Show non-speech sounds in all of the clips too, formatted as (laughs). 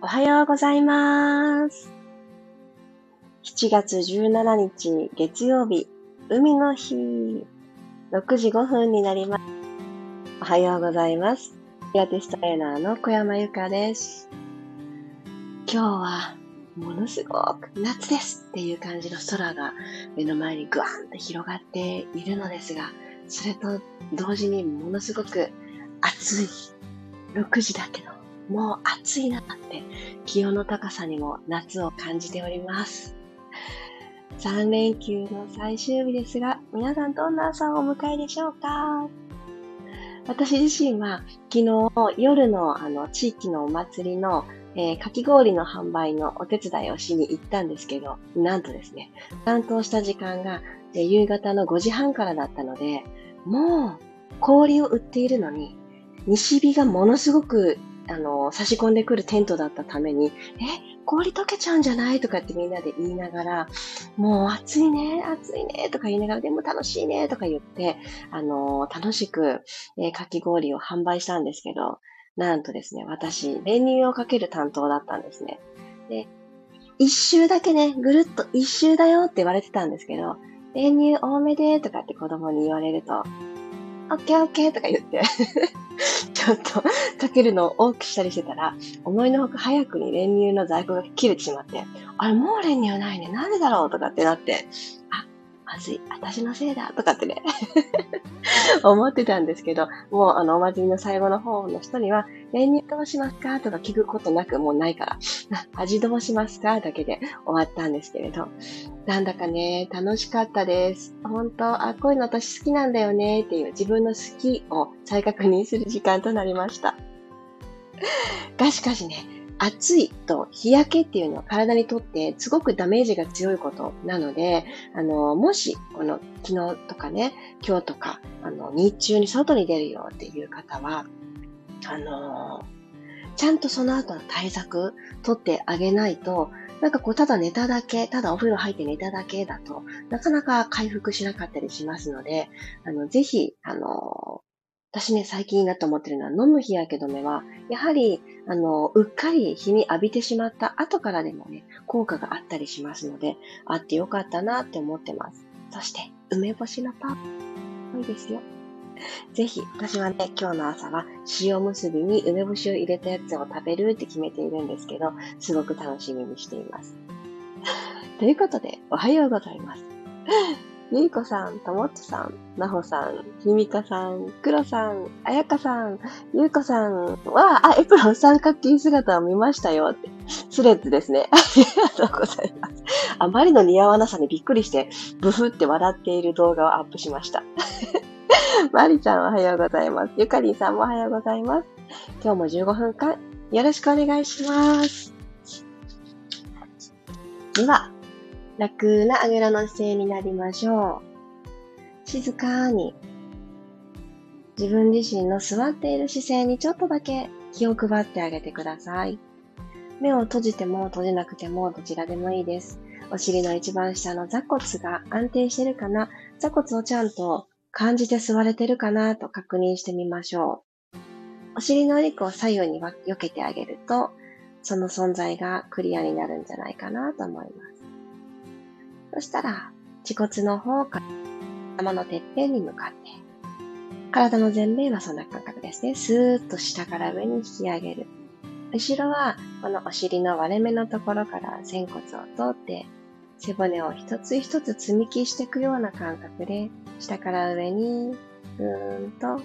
おはようございます。7月17日月曜日、海の日、6時5分になります。おはようございます。ピラティストレーナーの小山由かです。今日はものすごく夏ですっていう感じの空が目の前にグワンと広がっているのですが、それと同時にものすごく暑い6時だけどもう暑いなって気温の高さにも夏を感じております。3連休の最終日ですが、皆さんどんな朝をお迎えでしょうか？私自身は昨日夜のあの地域のお祭りの、えー、かき氷の販売のお手伝いをしに行ったんですけど、なんとですね、担当した時間が、え、夕方の5時半からだったので、もう氷を売っているのに、西日がものすごくあの、差し込んでくるテントだったために、え、氷溶けちゃうんじゃない？とかってみんなで言いながら、もう暑いね、暑いね、とか言いながら、でも楽しいね、とか言って、あの、楽しく、えー、かき氷を販売したんですけど、なんとですね、私、練乳をかける担当だったんですね。で、一周だけね、ぐるっと一周だよって言われてたんですけど、練乳多めでとかって子供に言われると、オッケーオッケーとか言って。(laughs) ちょっとかけるのを多くしたりしてたら、思いのほか早くに練乳の在庫が切れてしまって、あれもう練乳ないね、なんでだろう？とかってなって、あ、まずい、私のせいだとかってね (laughs) 思ってたんですけど、もうあのお祭りの最後の方の人には、練乳どうしますか？とか聞くことなくもうないから、味どうしますか？だけで終わったんですけれど、なんだかね、楽しかったです。本当、あ、こういうの私好きなんだよねっていう自分の好きを再確認する時間となりました。がしかしね、暑いと日焼けっていうのは体にとってすごくダメージが強いことなので、あの、もし、この昨日とかね、今日とか、あの、日中に外に出るよっていう方は、あの、ちゃんとその後の対策取ってあげないと、なんかこう、ただ寝ただけ、ただお風呂入って寝ただけだと、なかなか回復しなかったりしますので、あの、ぜひ、あの、私ね、最近いいなと思ってるのは、飲む日焼け止めは、やはり、あの、うっかり日に浴びてしまった後からでもね、効果があったりしますので、あってよかったなって思ってます。そして、梅干しのパン、いいですよ。ぜひ、私はね、今日の朝は塩結びに梅干しを入れたやつを食べるって決めているんですけど、すごく楽しみにしています。ということで、おはようございます。ゆいこさん、ともっちさん、なほさん、ひみかさん、くろさん、あやかさん、ゆうこさんは、あ、エプロン三角筋姿を見ましたよって。スレッズですね。(laughs) ありがとうございます。あまりの似合わなさにびっくりして、ブフって笑っている動画をアップしました。まりちゃんおはようございます。ゆかりんさんもおはようございます。今日も15分間よろしくお願いします。では、楽なあぐらの姿勢になりましょう。静かに自分自身の座っている姿勢にちょっとだけ気を配ってあげてください。目を閉じても閉じなくてもどちらでもいいです。お尻の一番下の座骨が安定してるかな座骨をちゃんと感じて座れてるかなと確認してみましょう。お尻のお肉を左右に避けてあげると、その存在がクリアになるんじゃないかなと思います。そしたら、恥骨の方から頭のてっぺんに向かって、体の前面はそんな感覚ですね。スーッと下から上に引き上げる。後ろは、このお尻の割れ目のところから仙骨を通って、背骨を一つ一つ積み木していくような感覚で、下から上に、ぐーんと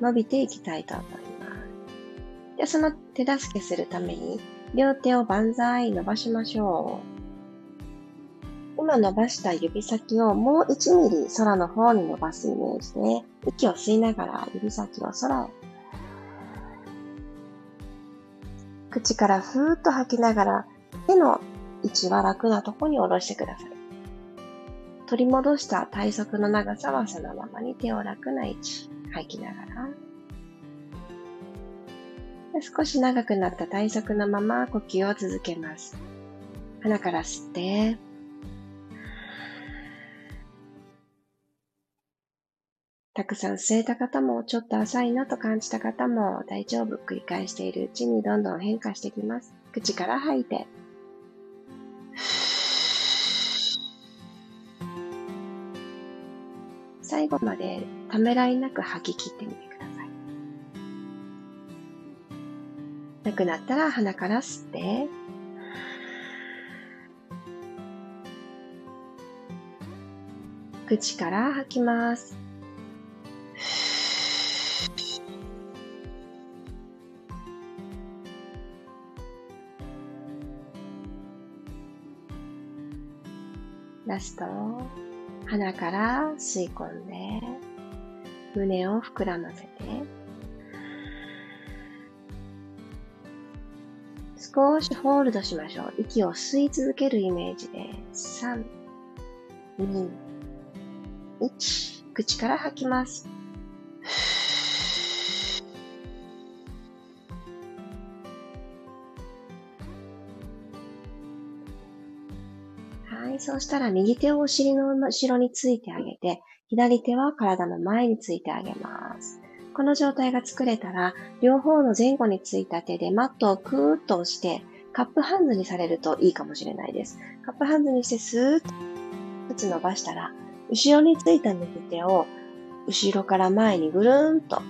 伸びていきたいと思います。で、その手助けするために、両手を万歳伸ばしましょう。今伸ばした指先をもう1ミリ空の方に伸ばすイメージで、息を吸いながら指先を空へ。口からふーっと吐きながら、手の位置は楽なとこに下ろしてください。取り戻した体側の長さはそのままに手を楽な位置。吐きながら。少し長くなった体側のまま呼吸を続けます。鼻から吸って、くさん吸えた方も、ちょっと浅いなと感じた方も大丈夫。繰り返しているうちにどんどん変化してきます。口から吐いて。最後までためらいなく吐き切ってみてください。なくなったら鼻から吸って、口から吐きます。ラスト、鼻から吸い込んで、胸を膨らませて、少しホールドしましょう。息を吸い続けるイメージで、3、2、1、口から吐きます。そうしたら右手をお尻の後ろについてあげて、左手は体の前についてあげます。この状態が作れたら、両方の前後についた手でマットをクーッと押して、カップハンズにされるといいかもしれないです。カップハンズにしてスーッとつ伸ばしたら、後ろについた右手を後ろから前にぐるーんと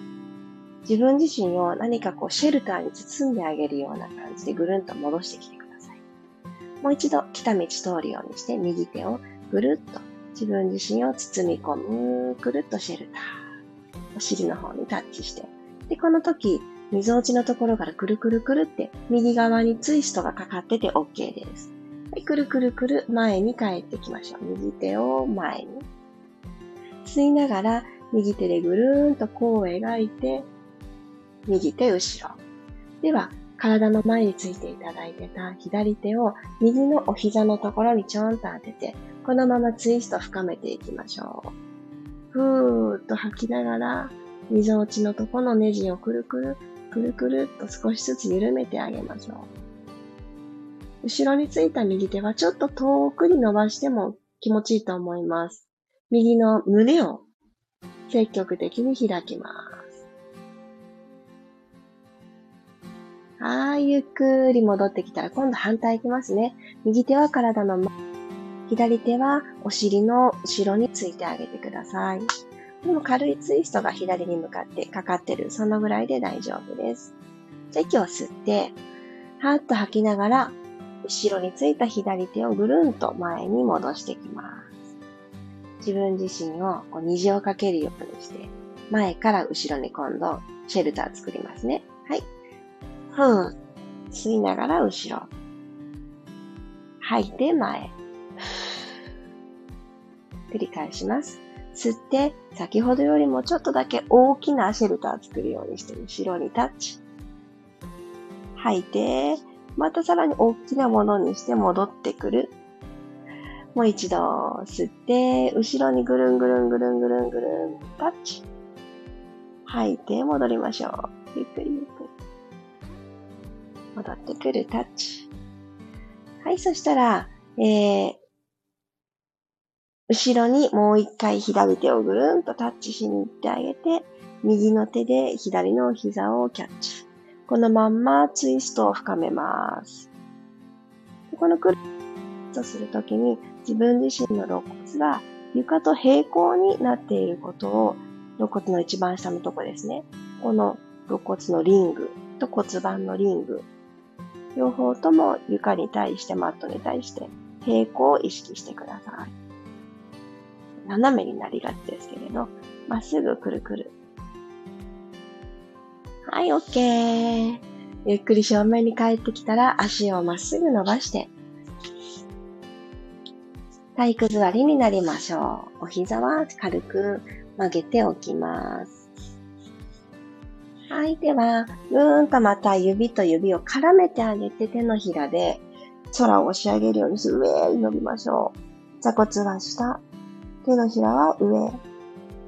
自分自身を何かこうシェルターに包んであげるような感じでぐるんと戻してきて。もう一度来た道通るようにして右手をぐるっと自分自身を包み込む、くるっとシェルター。お尻の方にタッチして。で、この時、溝落ちのところからくるくるくるって右側にツイストがかかってて OK です。はい、くるくるくる前に帰ってきましょう。右手を前に。吸いながら右手でぐるーんと弧を描いて、右手後ろ。では、体の前についていただいてた左手を右のお膝のところにちょんと当てて、このままツイスト深めていきましょう。ふーっと吐きながら、溝落ちのとこのネジをくるくる、くるくるっと少しずつ緩めてあげましょう。後ろについた右手はちょっと遠くに伸ばしても気持ちいいと思います。右の胸を積極的に開きます。はい、ゆっくり戻ってきたら今度反対いきますね。右手は体の前、左手はお尻の後ろについてあげてください。でも軽いツイストが左に向かってかかってる。そのぐらいで大丈夫です。じゃあ息を吸って、はーっと吐きながら、後ろについた左手をぐるんと前に戻してきます。自分自身をこう虹をかけるようにして、前から後ろに今度、シェルター作りますね。はい。ふん。吸いながら後ろ。吐いて前。繰り返します。吸って、先ほどよりもちょっとだけ大きなシェルター作るようにして、後ろにタッチ。吐いて、またさらに大きなものにして戻ってくる。もう一度吸って、後ろにぐるんぐるんぐるんぐるんぐるん、タッチ。吐いて戻りましょう。ゆっくりゆっくり。戻ってくる、タッチ。はい、そしたら、えー、後ろにもう一回左手をぐるんとタッチしに行ってあげて、右の手で左の膝をキャッチ。このまんまツイストを深めます。このクリッとするときに自分自身の肋骨が床と平行になっていることを肋骨の一番下のとこですね。この肋骨のリングと骨盤のリング。両方とも床に対してマットに対して平行を意識してください。斜めになりがちですけれど、まっすぐくるくるはい、OK。ゆっくり正面に帰ってきたら足をまっすぐ伸ばして、体育座りになりましょう。お膝は軽く曲げておきます。はい、では、ぐーんとまた指と指を絡めてあげて手のひらで空を押し上げるようにして上に伸びましょう。座骨は下、手のひらは上。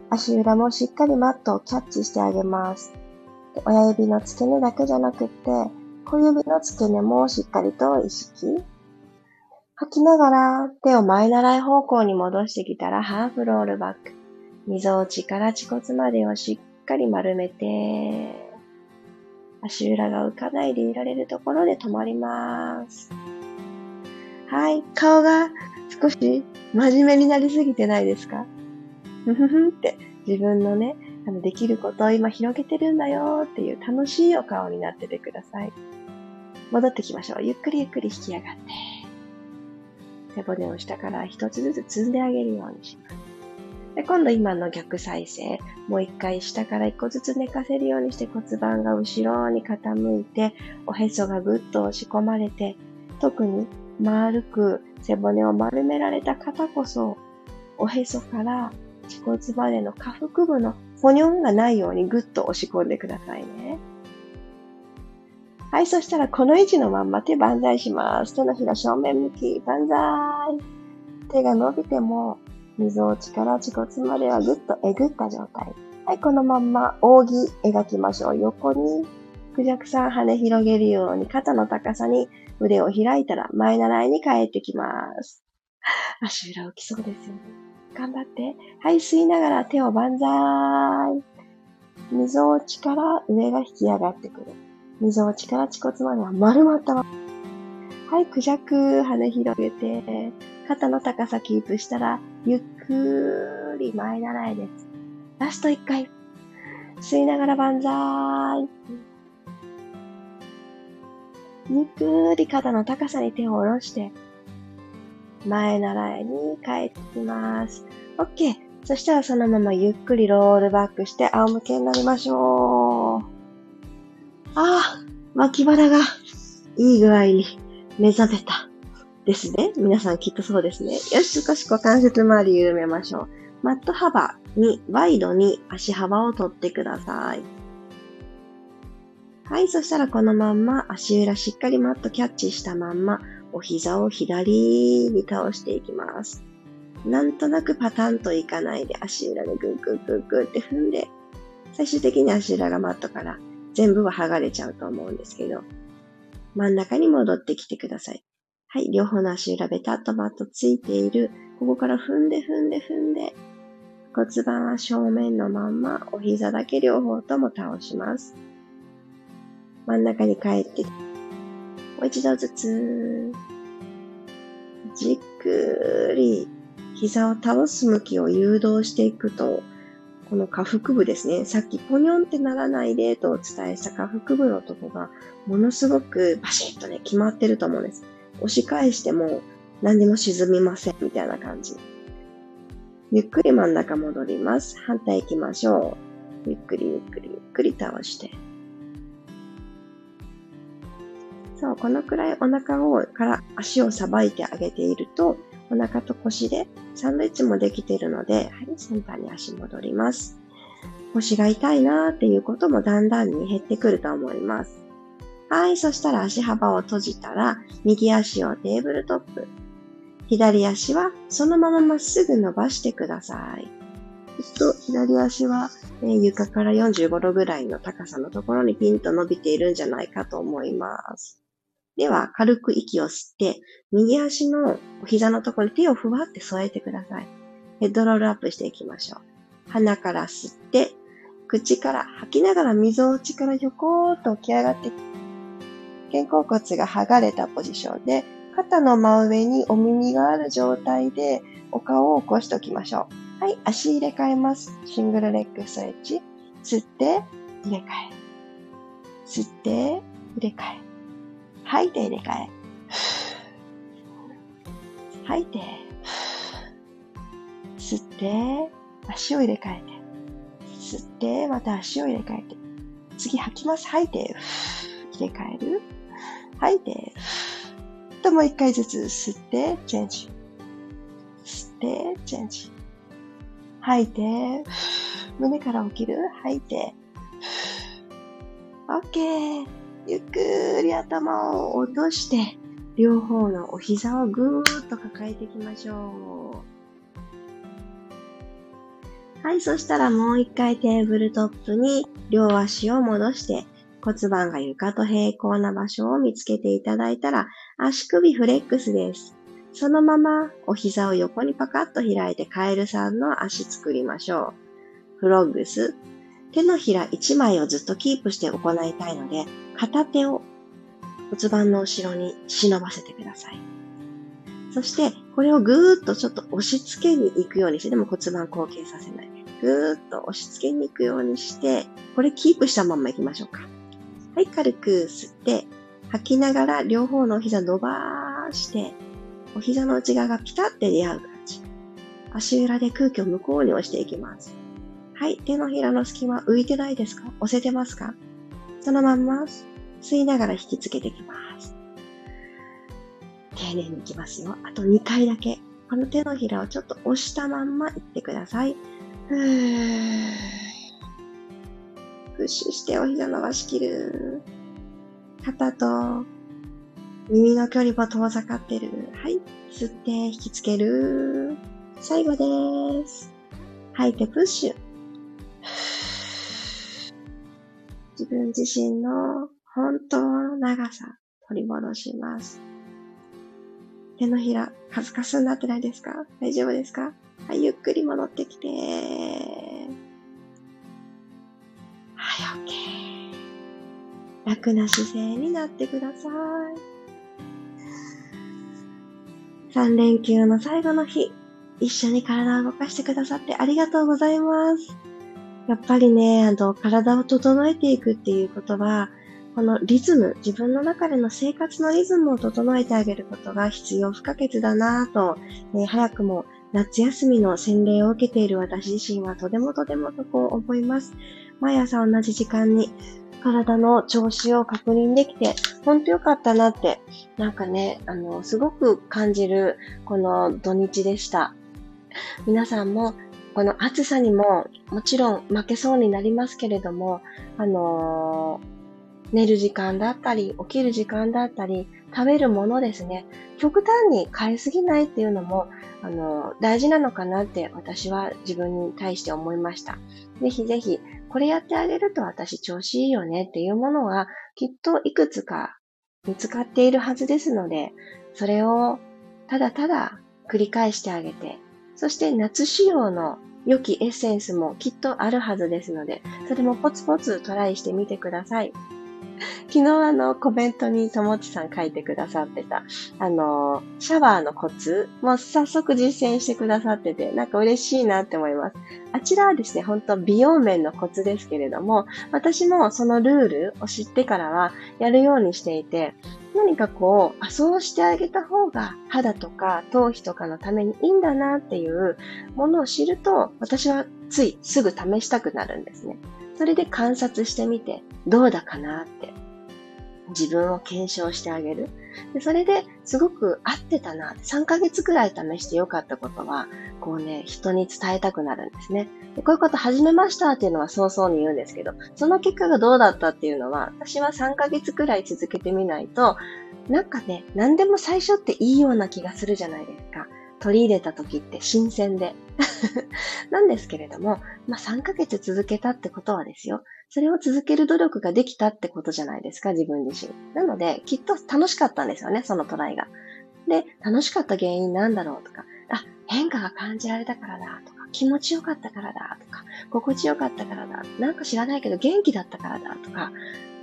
足裏もしっかりマットをキャッチしてあげます。親指の付け根だけじゃなくって、小指の付け根もしっかりと意識。吐きながら手を前習い方向に戻してきたらハーフロールバック。溝落ちから恥骨までをしっかり丸めて、足裏が浮かないでいられるところで止まります。はい。顔が少し真面目になりすぎてないですか？ふふふって自分のね、あの、できることを今広げてるんだよっていう楽しいお顔になっててください。戻ってきましょう。ゆっくりゆっくり引き上がって。背骨を下から一つずつ積んであげるようにします。で今度今の逆再生。もう一回下から一個ずつ寝かせるようにして骨盤が後ろに傾いて、おへそがぐっと押し込まれて、特に丸く背骨を丸められた方こそ、おへそから恥骨までの下腹部のポニョンがないようにぐっと押し込んでくださいね。はい、そしたらこの位置のまんま手万歳します。手のひら正面向き、万歳。手が伸びても、溝落ちから恥骨まではぐっとえぐった状態。はい、このまんま扇描きましょう。横に、クジャクさん羽広げるように肩の高さに腕を開いたら前習いに帰ってきます。足裏浮きそうですよね。頑張って。はい、吸いながら手を万歳。溝落ちから上が引き上がってくる。溝落ちから恥骨までは丸まったまま。はい、クジャク、羽広げて、肩の高さキープしたら、ゆっくり前習いです。ラスト1回。吸いながら万歳。ゆっくり肩の高さに手を下ろして、前習いに帰ってきます。OK。そしたらそのままゆっくりロールバックして仰向けになりましょう。ああ、脇腹がいい具合に目覚めた。ですね。皆さんきっとそうですね。よし、少し股関節周り緩めましょう。マット幅に、ワイドに足幅を取ってください。はい、そしたらこのまんま足裏しっかりマットキャッチしたまんま、お膝を左に倒していきます。なんとなくパタンといかないで足裏でグーグーグーグーって踏んで、最終的に足裏がマットから全部は剥がれちゃうと思うんですけど、真ん中に戻ってきてください。はい、両方の足裏ベタッとマットついている。ここから踏んで踏んで踏んで、骨盤は正面のまんま、お膝だけ両方とも倒します。真ん中に帰って、もう一度ずつ、じっくり膝を倒す向きを誘導していくと、この下腹部ですね。さっきポニョンってならないでとお伝えした下腹部のとこが、ものすごくバシッとね、決まってると思うんです。押し返しても何にも沈みません、みたいな感じ。ゆっくり真ん中戻ります。反対行きましょう。ゆっくりゆっくりゆっくり倒して。そう、このくらいお腹を、から足をさばいてあげていると、お腹と腰でサンドイッチもできているので、はい、センターに足戻ります。腰が痛いなーっていうこともだんだんに減ってくると思います。はい、そしたら足幅を閉じたら、右足をテーブルトップ。左足はそのまままっすぐ伸ばしてください。えっと、左足は、えー、床から45度ぐらいの高さのところにピンと伸びているんじゃないかと思います。では、軽く息を吸って、右足のお膝のところに手をふわって添えてください。ヘッドロールアップしていきましょう。鼻から吸って、口から吐きながら溝落ちからひょこーっと起き上がって、肩甲骨が剥がれたポジションで、肩の真上にお耳がある状態でお顔を起こしておきましょう。はい、足入れ替えます。シングルレッグストレッチ。吸って、入れ替え。吸って、入れ替え。吐いて入れ替え。吐いて。吸って、足を入れ替えて。吸って、また足を入れ替えて。次吐きます。吐いて。入れ替える。吐いて。ともう一回ずつ吸って、チェンジ。吸って、チェンジ。吐いて。胸から起きる？吐いて。OK。ゆっくり頭を落として、両方のお膝をぐーっと抱えていきましょう。はい、そしたらもう一回テーブルトップに両足を戻して骨盤が床と平行な場所を見つけていただいたら足首フレックスです。そのままお膝を横にパカッと開いてカエルさんの足作りましょう。フロッグス。手のひら1枚をずっとキープして行いたいので、片手を骨盤の後ろに忍ばせてください。そして、これをぐーっとちょっと押し付けに行くようにして、でも骨盤後傾させない。ぐーっと押し付けに行くようにして、これキープしたまま行きましょうか。はい、軽く吸って、吐きながら両方のお膝伸ばして、お膝の内側がピタって出会う感じ。足裏で空気を向こうに押していきます。はい、手のひらの隙間浮いてないですか？押せてますか？そのまんま吸いながら引きつけていきます。丁寧にいきますよ。あと2回だけ。この手のひらをちょっと押したまんまいってください。ふー。プッシュしてお膝伸ばしきる。肩と耳の距離も遠ざかってる。はい。吸って引きつける。最後です。吐いてプッシュ。自分自身の本当の長さ取り戻します。手のひら、カスカスになってないですか？大丈夫ですか？はい、ゆっくり戻ってきて。はい、OK。楽な姿勢になってください。3連休の最後の日、一緒に体を動かしてくださってありがとうございます。やっぱりね、あの、体を整えていくっていうことは、このリズム、自分の中での生活のリズムを整えてあげることが必要不可欠だなぁと、ね、早くも夏休みの洗礼を受けている私自身はとてもとてもとこう思います。毎朝同じ時間に体の調子を確認できて、ほんとよかったなって、なんかね、あの、すごく感じるこの土日でした。皆さんもこの暑さにももちろん負けそうになりますけれども、あのー、寝る時間だったり、起きる時間だったり、食べるものですね。極端に変えすぎないっていうのも、あのー、大事なのかなって私は自分に対して思いました。ぜひぜひ、これやってあげると私調子いいよねっていうものは、きっといくつか見つかっているはずですので、それをただただ繰り返してあげて、そして夏仕様の良きエッセンスもきっとあるはずですので、それもポツポツトライしてみてください。(laughs) 昨日あのコメントにともちさん書いてくださってた、あの、シャワーのコツも早速実践してくださってて、なんか嬉しいなって思います。あちらはですね、本当美容面のコツですけれども、私もそのルールを知ってからはやるようにしていて、何かこう、あ、そうしてあげた方が肌とか頭皮とかのためにいいんだなっていうものを知ると、私はついすぐ試したくなるんですね。それで観察してみて、どうだかなって自分を検証してあげる。でそれですごく合ってたな。3ヶ月くらい試してよかったことは、こうね、人に伝えたくなるんですね。でこういうこと始めましたっていうのは早々に言うんですけど、その結果がどうだったっていうのは、私は3ヶ月くらい続けてみないと、なんかね、何でも最初っていいような気がするじゃないですか。取り入れた時って新鮮で。なんですけれども、まあ、3ヶ月続けたってことはですよ。それを続ける努力ができたってことじゃないですか、自分自身。なので、きっと楽しかったんですよね、そのトライが。で、楽しかった原因なんだろうとか、あ、変化が感じられたからだとか、気持ちよかったからだとか、心地よかったからだ、なんか知らないけど元気だったからだとか、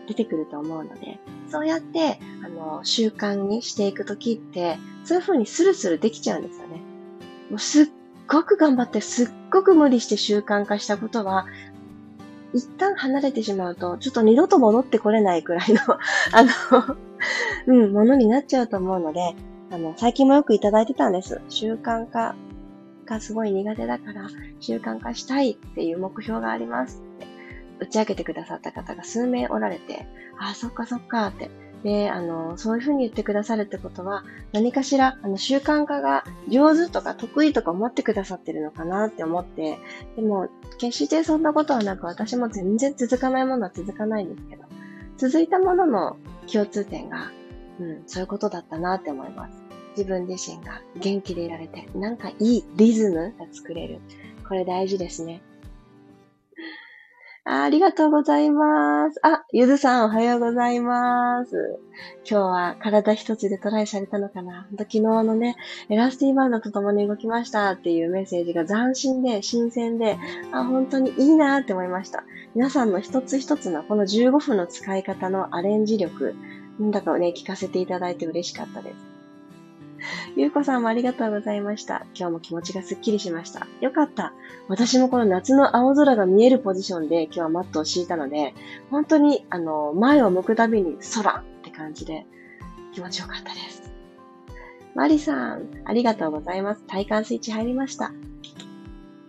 出てくると思うので、そうやって、あの、習慣にしていくときって、そういう風にスルスルできちゃうんですよね。もうすっごく頑張って、すっごく無理して習慣化したことは、一旦離れてしまうと、ちょっと二度と戻ってこれないくらいの (laughs) あの (laughs) うん、ものになっちゃうと思うので、あの、最近もよくいただいてたんです。習慣化がすごい苦手だから、習慣化したいっていう目標があります打ち明けてくださった方が数名おられて、ああ、そっかそっかって。で、あの、そういうふうに言ってくださるってことは、何かしら、あの、習慣化が上手とか得意とか思ってくださってるのかなって思って、でも、決してそんなことはなく、私も全然続かないものは続かないんですけど、続いたものの共通点が、うん、そういうことだったなって思います。自分自身が元気でいられて、なんかいいリズムが作れる。これ大事ですね。あありがとうございます。あ、ゆずさんおはようございます。今日は体一つでトライされたのかな昨日のね、エラスティバンドと共に動きましたっていうメッセージが斬新で新鮮で、あ、本当にいいなって思いました。皆さんの一つ一つのこの15分の使い方のアレンジ力、なんだかをね、聞かせていただいて嬉しかったです。ゆうこさんもありがとうございました。今日も気持ちがすっきりしました。よかった。私もこの夏の青空が見えるポジションで今日はマットを敷いたので、本当にあの、前を向くたびに空って感じで気持ちよかったです。マリさん、ありがとうございます。体幹スイッチ入りました。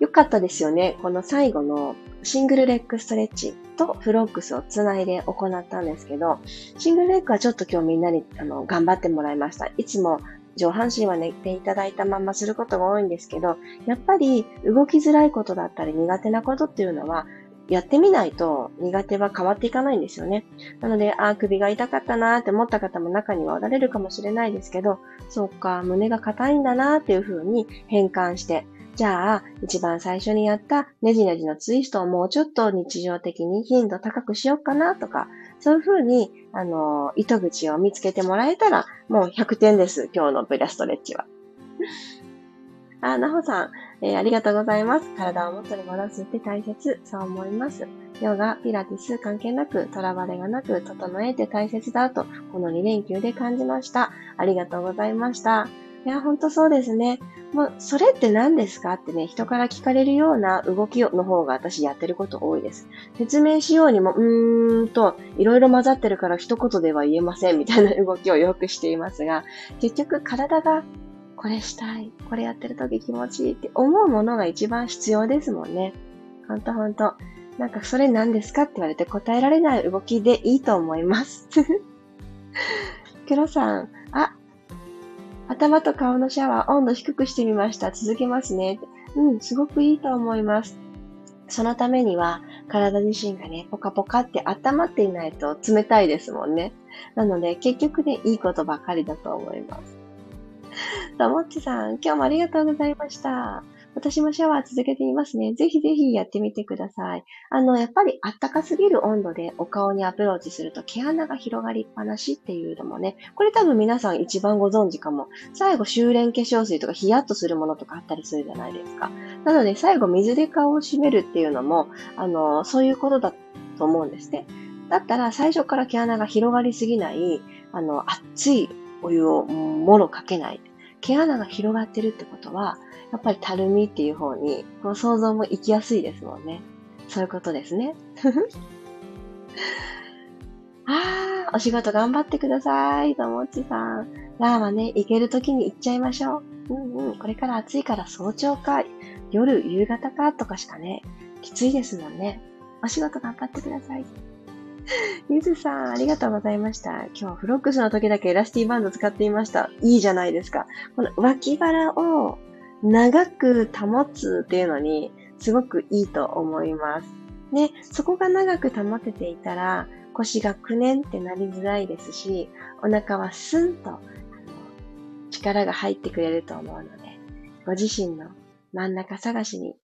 よかったですよね。この最後のシングルレッグストレッチとフロックスをつないで行ったんですけど、シングルレッグはちょっと今日みんなにあの頑張ってもらいました。いつも上半身は寝ていただいたまますることが多いんですけど、やっぱり動きづらいことだったり苦手なことっていうのは、やってみないと苦手は変わっていかないんですよね。なので、ああ、首が痛かったなーって思った方も中にはおられるかもしれないですけど、そうか、胸が硬いんだなーっていう風に変換して、じゃあ、一番最初にやったネジネジのツイストをもうちょっと日常的に頻度高くしようかなとか、そういうふうに、あの、糸口を見つけてもらえたら、もう100点です。今日のブラストレッチは。(laughs) あ、なほさん、えー、ありがとうございます。体を元に戻すって大切。そう思います。ヨガ、ピラティス関係なく、トラバレがなく、整えて大切だと、この2連休で感じました。ありがとうございました。いや、ほんとそうですね。もう、それって何ですかってね、人から聞かれるような動きの方が私やってること多いです。説明しようにも、うーんと、いろいろ混ざってるから一言では言えませんみたいな (laughs) 動きをよくしていますが、結局体がこれしたい、これやってる時気持ちいいって思うものが一番必要ですもんね。ほんとほんと。なんかそれ何ですかって言われて答えられない動きでいいと思います。(laughs) 黒さん、あ、頭と顔のシャワー温度低くしてみました。続けますね。うん、すごくいいと思います。そのためには、体自身がね、ポカポカって温まっていないと冷たいですもんね。なので、結局ね、いいことばかりだと思います。ともっちさん、今日もありがとうございました。私もシャワー続けていますね。ぜひぜひやってみてください。あの、やっぱりあったかすぎる温度でお顔にアプローチすると毛穴が広がりっぱなしっていうのもね、これ多分皆さん一番ご存知かも。最後修練化粧水とかヒヤッとするものとかあったりするじゃないですか。なので最後水で顔を締めるっていうのも、あの、そういうことだと思うんですね。だったら最初から毛穴が広がりすぎない、あの、熱いお湯をもろかけない。毛穴が広がってるってことは、やっぱりたるみっていう方に、この想像も行きやすいですもんね。そういうことですね。(laughs) あー、お仕事頑張ってください、ともっちさん。ラーはね、行ける時に行っちゃいましょう。うんうん、これから暑いから早朝か、夜、夕方かとかしかね、きついですもんね。お仕事頑張ってください。ゆずさん、ありがとうございました。今日はフロックスの時だけエラスティバンド使っていました。いいじゃないですか。この脇腹を長く保つっていうのにすごくいいと思います。ね、そこが長く保てていたら腰がくねんってなりづらいですし、お腹はスンと力が入ってくれると思うので、ご自身の真ん中探しに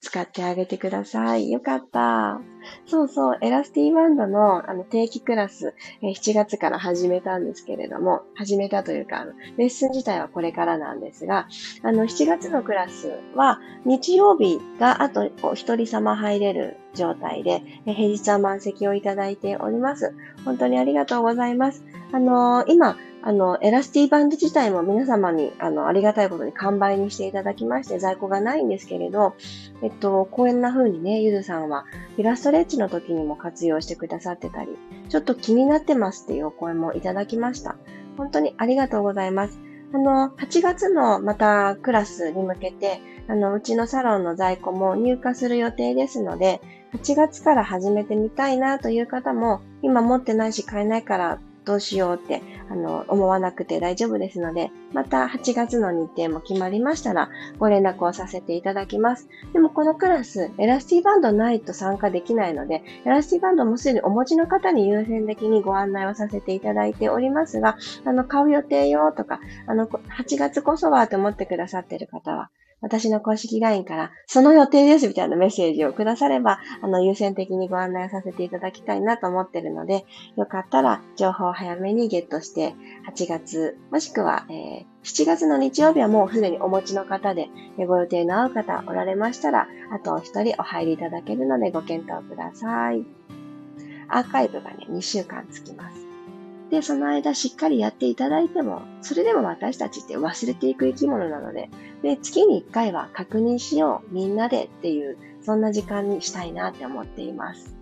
使ってあげてください。よかった。そうそう、エラスティーバンドのあの定期クラス、え、7月から始めたんですけれども、始めたというか、レッスン自体はこれからなんですが、あの、7月のクラスは日曜日があとお一人様入れる状態で、平日は満席をいただいております。本当にありがとうございます。あのー、今、あの、エラスティバンド自体も皆様に、あの、ありがたいことに完売にしていただきまして、在庫がないんですけれど、えっと、こんな風にね、ゆずさんは、イラストレッチの時にも活用してくださってたり、ちょっと気になってますっていうお声もいただきました。本当にありがとうございます。あの、8月のまたクラスに向けて、あの、うちのサロンの在庫も入荷する予定ですので、8月から始めてみたいなという方も、今持ってないし買えないからどうしようって、あの、思わなくて大丈夫ですので、また8月の日程も決まりましたら、ご連絡をさせていただきます。でもこのクラス、エラスティバンドないと参加できないので、エラスティバンドもすでにお持ちの方に優先的にご案内をさせていただいておりますが、あの、買う予定よとか、あの、8月こそはと思ってくださっている方は、私の公式 LINE から、その予定ですみたいなメッセージをくだされば、あの、優先的にご案内させていただきたいなと思ってるので、よかったら情報を早めにゲットして、8月、もしくは、えー、7月の日曜日はもうすでにお持ちの方で、ご予定の合う方おられましたら、あとお一人お入りいただけるのでご検討ください。アーカイブがね、2週間つきます。で、その間しっかりやっていただいても、それでも私たちって忘れていく生き物なので、で、月に1回は確認しよう、みんなでっていう、そんな時間にしたいなって思っています。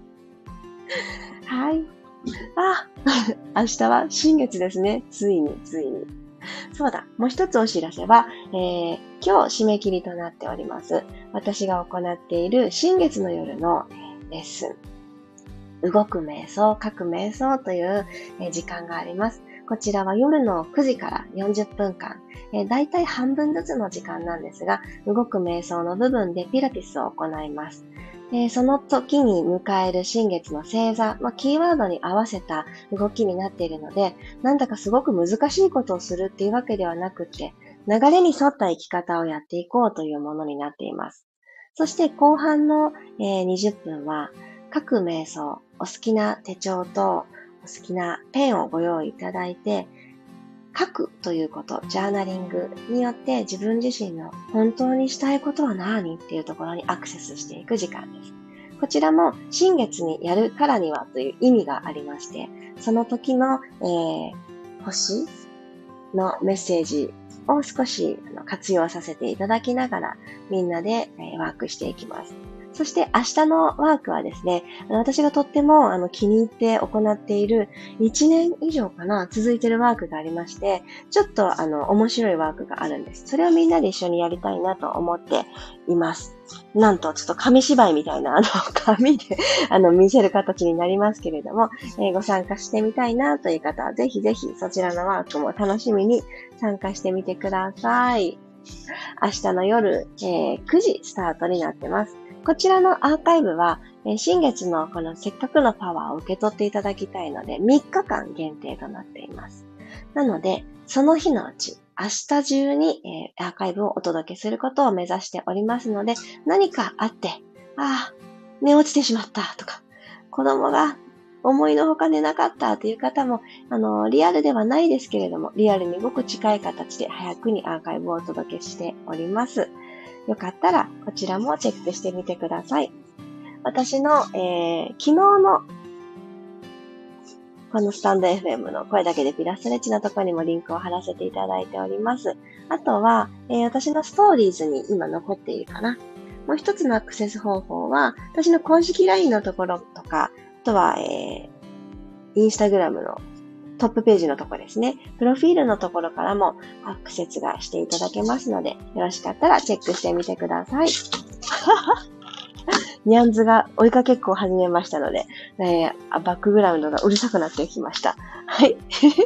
(laughs) はい。あ、(laughs) 明日は新月ですね。ついに、ついに。そうだ。もう一つお知らせは、えー、今日締め切りとなっております。私が行っている新月の夜のレッスン。動く瞑想、書く瞑想という時間があります。こちらは夜の9時から40分間、えー、だいたい半分ずつの時間なんですが、動く瞑想の部分でピラティスを行います。えー、その時に迎える新月の星座、まあ、キーワードに合わせた動きになっているので、なんだかすごく難しいことをするっていうわけではなくて、流れに沿った生き方をやっていこうというものになっています。そして後半の、えー、20分は、各瞑想、お好きな手帳とお好きなペンをご用意いただいて、書くということ、ジャーナリングによって自分自身の本当にしたいことは何っていうところにアクセスしていく時間です。こちらも新月にやるからにはという意味がありまして、その時の、えー、星のメッセージを少し活用させていただきながらみんなでワークしていきます。そして明日のワークはですね、私がとってもあの気に入って行っている1年以上かな、続いてるワークがありまして、ちょっとあの面白いワークがあるんです。それをみんなで一緒にやりたいなと思っています。なんと、ちょっと紙芝居みたいな、あの、紙であの、見せる形になりますけれども、えー、ご参加してみたいなという方は、ぜひぜひそちらのワークも楽しみに参加してみてください。明日の夜、えー、9時スタートになってます。こちらのアーカイブは、え新月のこのせっかくのパワーを受け取っていただきたいので、3日間限定となっています。なので、その日のうち、明日中に、え、アーカイブをお届けすることを目指しておりますので、何かあって、ああ、寝落ちてしまったとか、子供が思いのほか寝なかったという方も、あの、リアルではないですけれども、リアルにごく近い形で早くにアーカイブをお届けしております。よかったらこちらもチェックしてみてください。私の、えー、昨日のこのスタンド FM の声だけでピラストレッチのところにもリンクを貼らせていただいております。あとは、えー、私のストーリーズに今残っているかな。もう一つのアクセス方法は、私の公式 LINE のところとか、あとは、えー、インスタグラムのトップページのところですね。プロフィールのところからもアクセスがしていただけますので、よろしかったらチェックしてみてください。(laughs) ニャンズが追いかけっこを始めましたので、えー、バックグラウンドがうるさくなってきました。はい。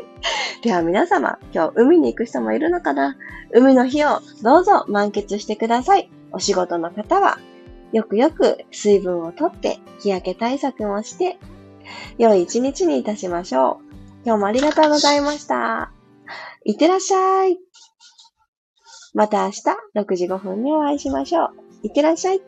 (laughs) では皆様、今日海に行く人もいるのかな？海の日をどうぞ満喫してください。お仕事の方は、よくよく水分をとって、日焼け対策もして、良い一日にいたしましょう。今日もありがとうございました。いってらっしゃい。また明日6時5分にお会いしましょう。いってらっしゃい。